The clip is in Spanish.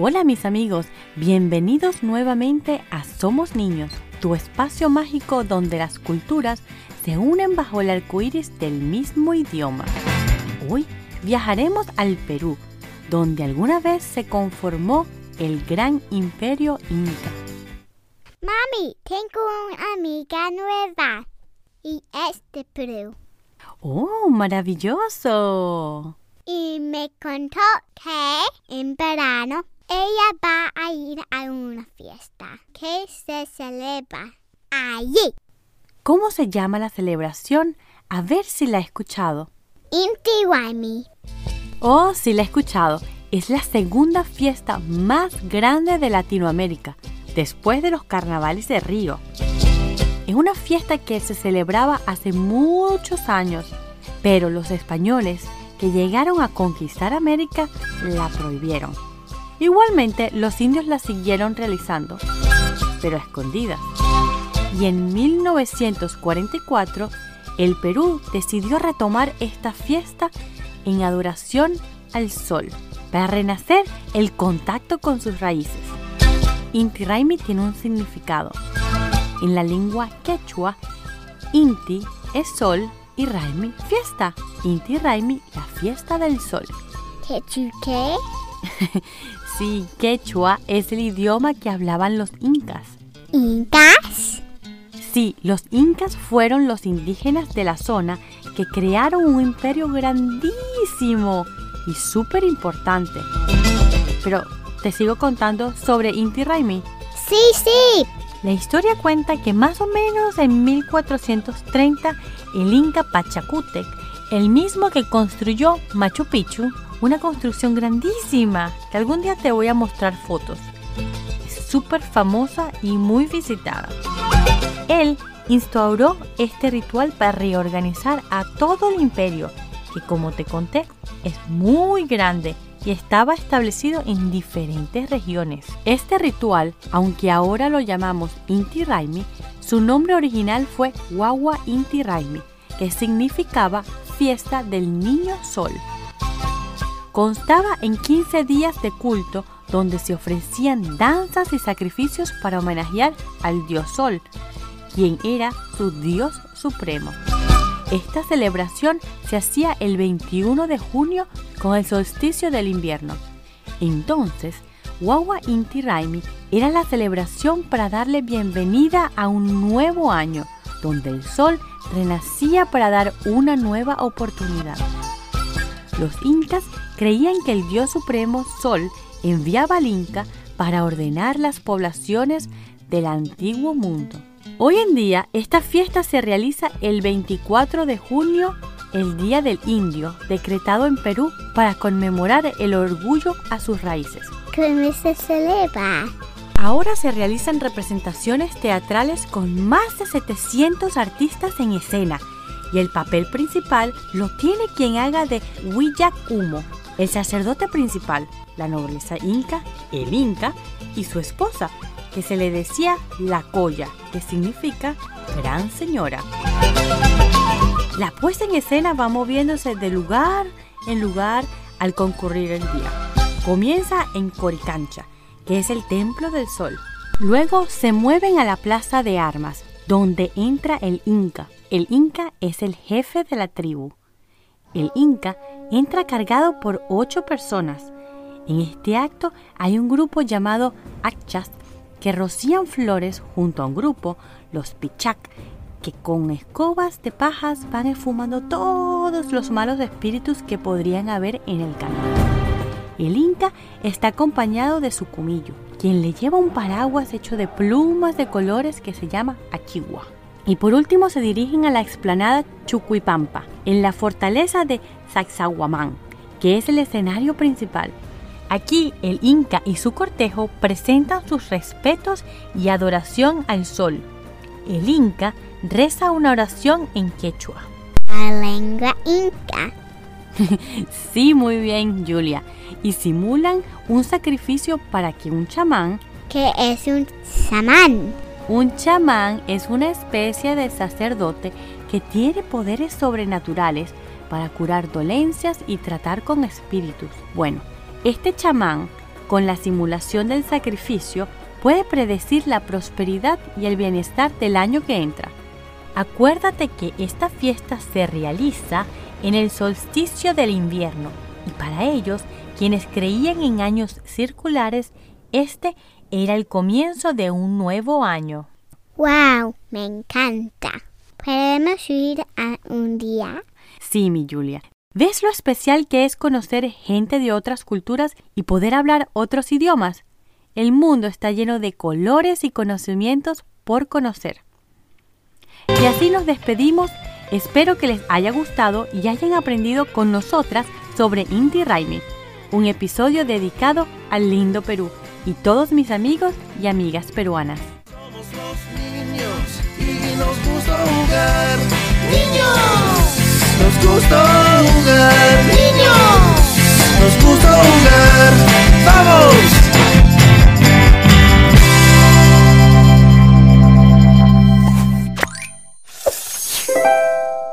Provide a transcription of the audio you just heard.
Hola mis amigos, bienvenidos nuevamente a Somos Niños, tu espacio mágico donde las culturas se unen bajo el arco iris del mismo idioma. Hoy viajaremos al Perú, donde alguna vez se conformó el gran imperio inca. Mami, tengo una amiga nueva y es de Perú. ¡Oh, maravilloso! Y me contó que en verano ella va a ir a una fiesta que se celebra allí. ¿Cómo se llama la celebración? A ver si la he escuchado. Inti Waimi. Oh, sí la he escuchado. Es la segunda fiesta más grande de Latinoamérica, después de los carnavales de Río. Es una fiesta que se celebraba hace muchos años, pero los españoles que llegaron a conquistar América la prohibieron. Igualmente, los indios la siguieron realizando, pero a escondidas. Y en 1944, el Perú decidió retomar esta fiesta en adoración al sol, para renacer el contacto con sus raíces. Inti Raimi tiene un significado. En la lengua quechua, Inti es sol y Raimi fiesta. Inti Raimi, la fiesta del sol. ¿Qué qué? Sí, quechua es el idioma que hablaban los incas. ¿Incas? Sí, los incas fueron los indígenas de la zona que crearon un imperio grandísimo y súper importante. Pero te sigo contando sobre Inti Raimi. Sí, sí. La historia cuenta que más o menos en 1430 el Inca Pachacútec, el mismo que construyó Machu Picchu, una construcción grandísima que algún día te voy a mostrar fotos. Es súper famosa y muy visitada. Él instauró este ritual para reorganizar a todo el imperio, que como te conté es muy grande y estaba establecido en diferentes regiones. Este ritual, aunque ahora lo llamamos Inti Raimi, su nombre original fue Wawa Inti Raimi, que significaba fiesta del niño sol. Constaba en 15 días de culto donde se ofrecían danzas y sacrificios para homenajear al dios sol, quien era su dios supremo. Esta celebración se hacía el 21 de junio con el solsticio del invierno. Entonces, Wawa Inti Raimi era la celebración para darle bienvenida a un nuevo año, donde el sol renacía para dar una nueva oportunidad. Los incas creían que el dios supremo Sol enviaba al Inca para ordenar las poblaciones del antiguo mundo. Hoy en día esta fiesta se realiza el 24 de junio, el Día del Indio, decretado en Perú para conmemorar el orgullo a sus raíces. ¿Cómo se celebra? Ahora se realizan representaciones teatrales con más de 700 artistas en escena y el papel principal lo tiene quien haga de Huillacumo, el sacerdote principal, la nobleza inca, el inca y su esposa, que se le decía la colla, que significa gran señora. La puesta en escena va moviéndose de lugar en lugar al concurrir el día. Comienza en Coricancha, que es el templo del sol. Luego se mueven a la plaza de armas, donde entra el Inca. El Inca es el jefe de la tribu. El Inca entra cargado por ocho personas. En este acto hay un grupo llamado Achas que rocían flores junto a un grupo, los Pichac, que con escobas de pajas van esfumando todos los malos espíritus que podrían haber en el camino. El Inca está acompañado de su cumillo, quien le lleva un paraguas hecho de plumas de colores que se llama Achigua. Y por último se dirigen a la explanada Chucuipampa, en la fortaleza de Sacsayhuamán, que es el escenario principal. Aquí el Inca y su cortejo presentan sus respetos y adoración al sol. El Inca reza una oración en quechua. La lengua inca. sí, muy bien, Julia. Y simulan un sacrificio para que un chamán... ¿Qué es un chamán? Un chamán es una especie de sacerdote que tiene poderes sobrenaturales para curar dolencias y tratar con espíritus. Bueno, este chamán con la simulación del sacrificio, puede predecir la prosperidad y el bienestar del año que entra. Acuérdate que esta fiesta se realiza en el solsticio del invierno y para ellos, quienes creían en años circulares, este era el comienzo de un nuevo año. ¡Wow! Me encanta. ¿Podemos ir a un día? Sí, mi Julia. ¿Ves lo especial que es conocer gente de otras culturas y poder hablar otros idiomas? El mundo está lleno de colores y conocimientos por conocer. Y así nos despedimos. Espero que les haya gustado y hayan aprendido con nosotras sobre Inti Raimi, un episodio dedicado al lindo Perú y todos mis amigos y amigas peruanas. Somos los niños y nos gusta jugar. Niños, nos gusta jugar. Niños,